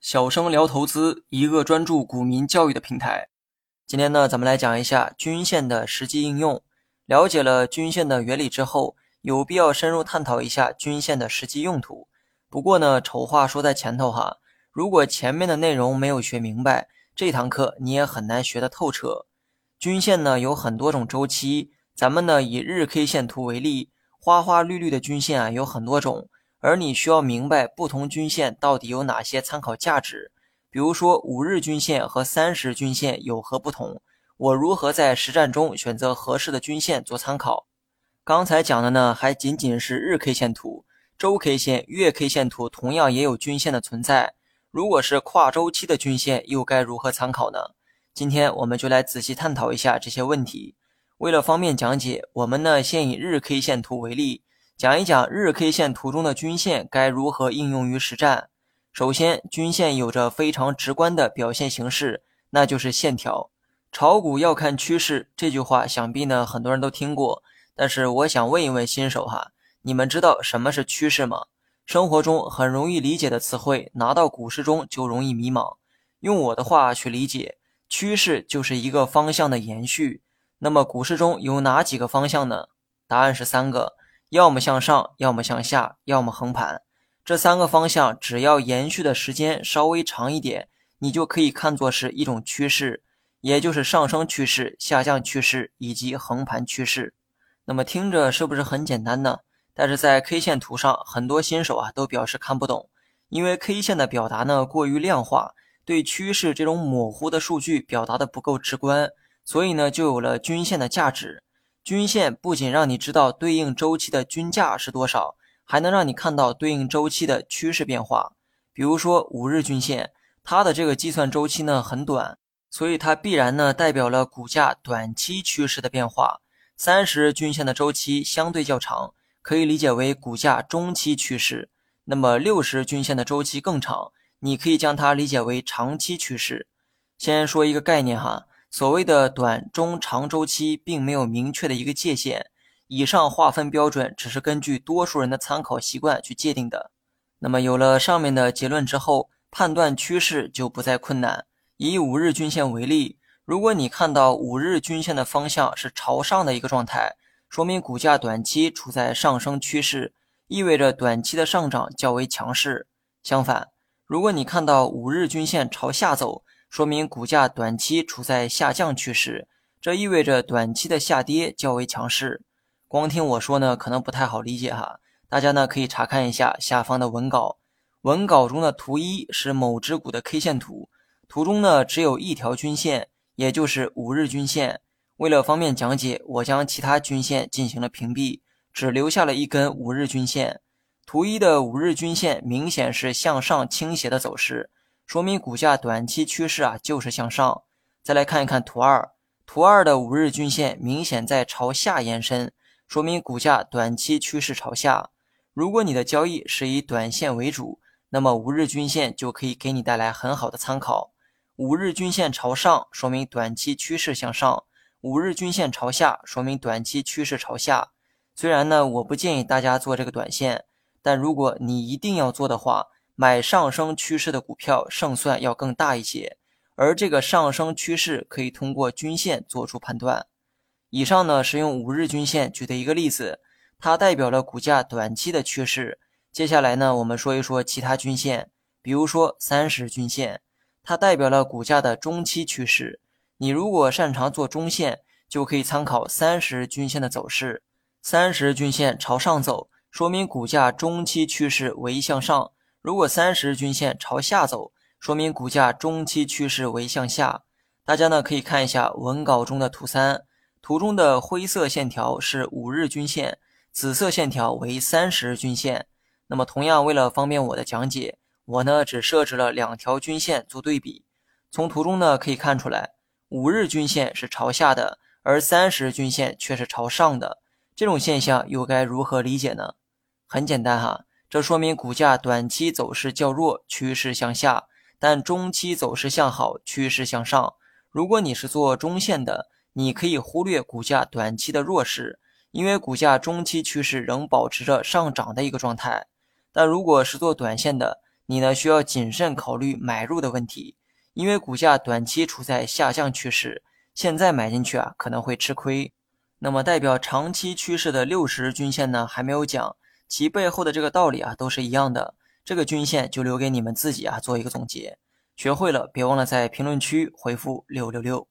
小生聊投资，一个专注股民教育的平台。今天呢，咱们来讲一下均线的实际应用。了解了均线的原理之后，有必要深入探讨一下均线的实际用途。不过呢，丑话说在前头哈，如果前面的内容没有学明白，这堂课你也很难学得透彻。均线呢有很多种周期，咱们呢以日 K 线图为例，花花绿绿的均线啊有很多种。而你需要明白不同均线到底有哪些参考价值，比如说五日均线和三十均线有何不同？我如何在实战中选择合适的均线做参考？刚才讲的呢，还仅仅是日 K 线图，周 K 线、月 K 线图同样也有均线的存在。如果是跨周期的均线，又该如何参考呢？今天我们就来仔细探讨一下这些问题。为了方便讲解，我们呢先以日 K 线图为例。讲一讲日 K 线图中的均线该如何应用于实战。首先，均线有着非常直观的表现形式，那就是线条。炒股要看趋势，这句话想必呢很多人都听过。但是我想问一问新手哈，你们知道什么是趋势吗？生活中很容易理解的词汇，拿到股市中就容易迷茫。用我的话去理解，趋势就是一个方向的延续。那么股市中有哪几个方向呢？答案是三个。要么向上，要么向下，要么横盘，这三个方向只要延续的时间稍微长一点，你就可以看作是一种趋势，也就是上升趋势、下降趋势以及横盘趋势。那么听着是不是很简单呢？但是在 K 线图上，很多新手啊都表示看不懂，因为 K 线的表达呢过于量化，对趋势这种模糊的数据表达的不够直观，所以呢就有了均线的价值。均线不仅让你知道对应周期的均价是多少，还能让你看到对应周期的趋势变化。比如说五日均线，它的这个计算周期呢很短，所以它必然呢代表了股价短期趋势的变化。三十日均线的周期相对较长，可以理解为股价中期趋势。那么六十日均线的周期更长，你可以将它理解为长期趋势。先说一个概念哈。所谓的短、中、长周期并没有明确的一个界限，以上划分标准只是根据多数人的参考习惯去界定的。那么有了上面的结论之后，判断趋势就不再困难。以五日均线为例，如果你看到五日均线的方向是朝上的一个状态，说明股价短期处在上升趋势，意味着短期的上涨较为强势。相反，如果你看到五日均线朝下走，说明股价短期处在下降趋势，这意味着短期的下跌较为强势。光听我说呢，可能不太好理解哈。大家呢可以查看一下下方的文稿，文稿中的图一是某只股的 K 线图，图中呢只有一条均线，也就是五日均线。为了方便讲解，我将其他均线进行了屏蔽，只留下了一根五日均线。图一的五日均线明显是向上倾斜的走势。说明股价短期趋势啊就是向上。再来看一看图二，图二的五日均线明显在朝下延伸，说明股价短期趋势朝下。如果你的交易是以短线为主，那么五日均线就可以给你带来很好的参考。五日均线朝上，说明短期趋势向上；五日均线朝下，说明短期趋势朝下。虽然呢，我不建议大家做这个短线，但如果你一定要做的话，买上升趋势的股票胜算要更大一些，而这个上升趋势可以通过均线做出判断。以上呢是用五日均线举的一个例子，它代表了股价短期的趋势。接下来呢，我们说一说其他均线，比如说三十均线，它代表了股价的中期趋势。你如果擅长做中线，就可以参考三十均线的走势。三十均线朝上走，说明股价中期趋势为向上。如果三十均线朝下走，说明股价中期趋势为向下。大家呢可以看一下文稿中的图三，图中的灰色线条是五日均线，紫色线条为三十均线。那么同样，为了方便我的讲解，我呢只设置了两条均线做对比。从图中呢可以看出来，五日均线是朝下的，而三十均线却是朝上的。这种现象又该如何理解呢？很简单哈。这说明股价短期走势较弱，趋势向下，但中期走势向好，趋势向上。如果你是做中线的，你可以忽略股价短期的弱势，因为股价中期趋势仍保持着上涨的一个状态。但如果是做短线的，你呢需要谨慎考虑买入的问题，因为股价短期处在下降趋势，现在买进去啊可能会吃亏。那么代表长期趋势的六十日均线呢还没有讲，其背后的这个道理啊都是一样的。这个均线就留给你们自己啊做一个总结。学会了别忘了在评论区回复六六六。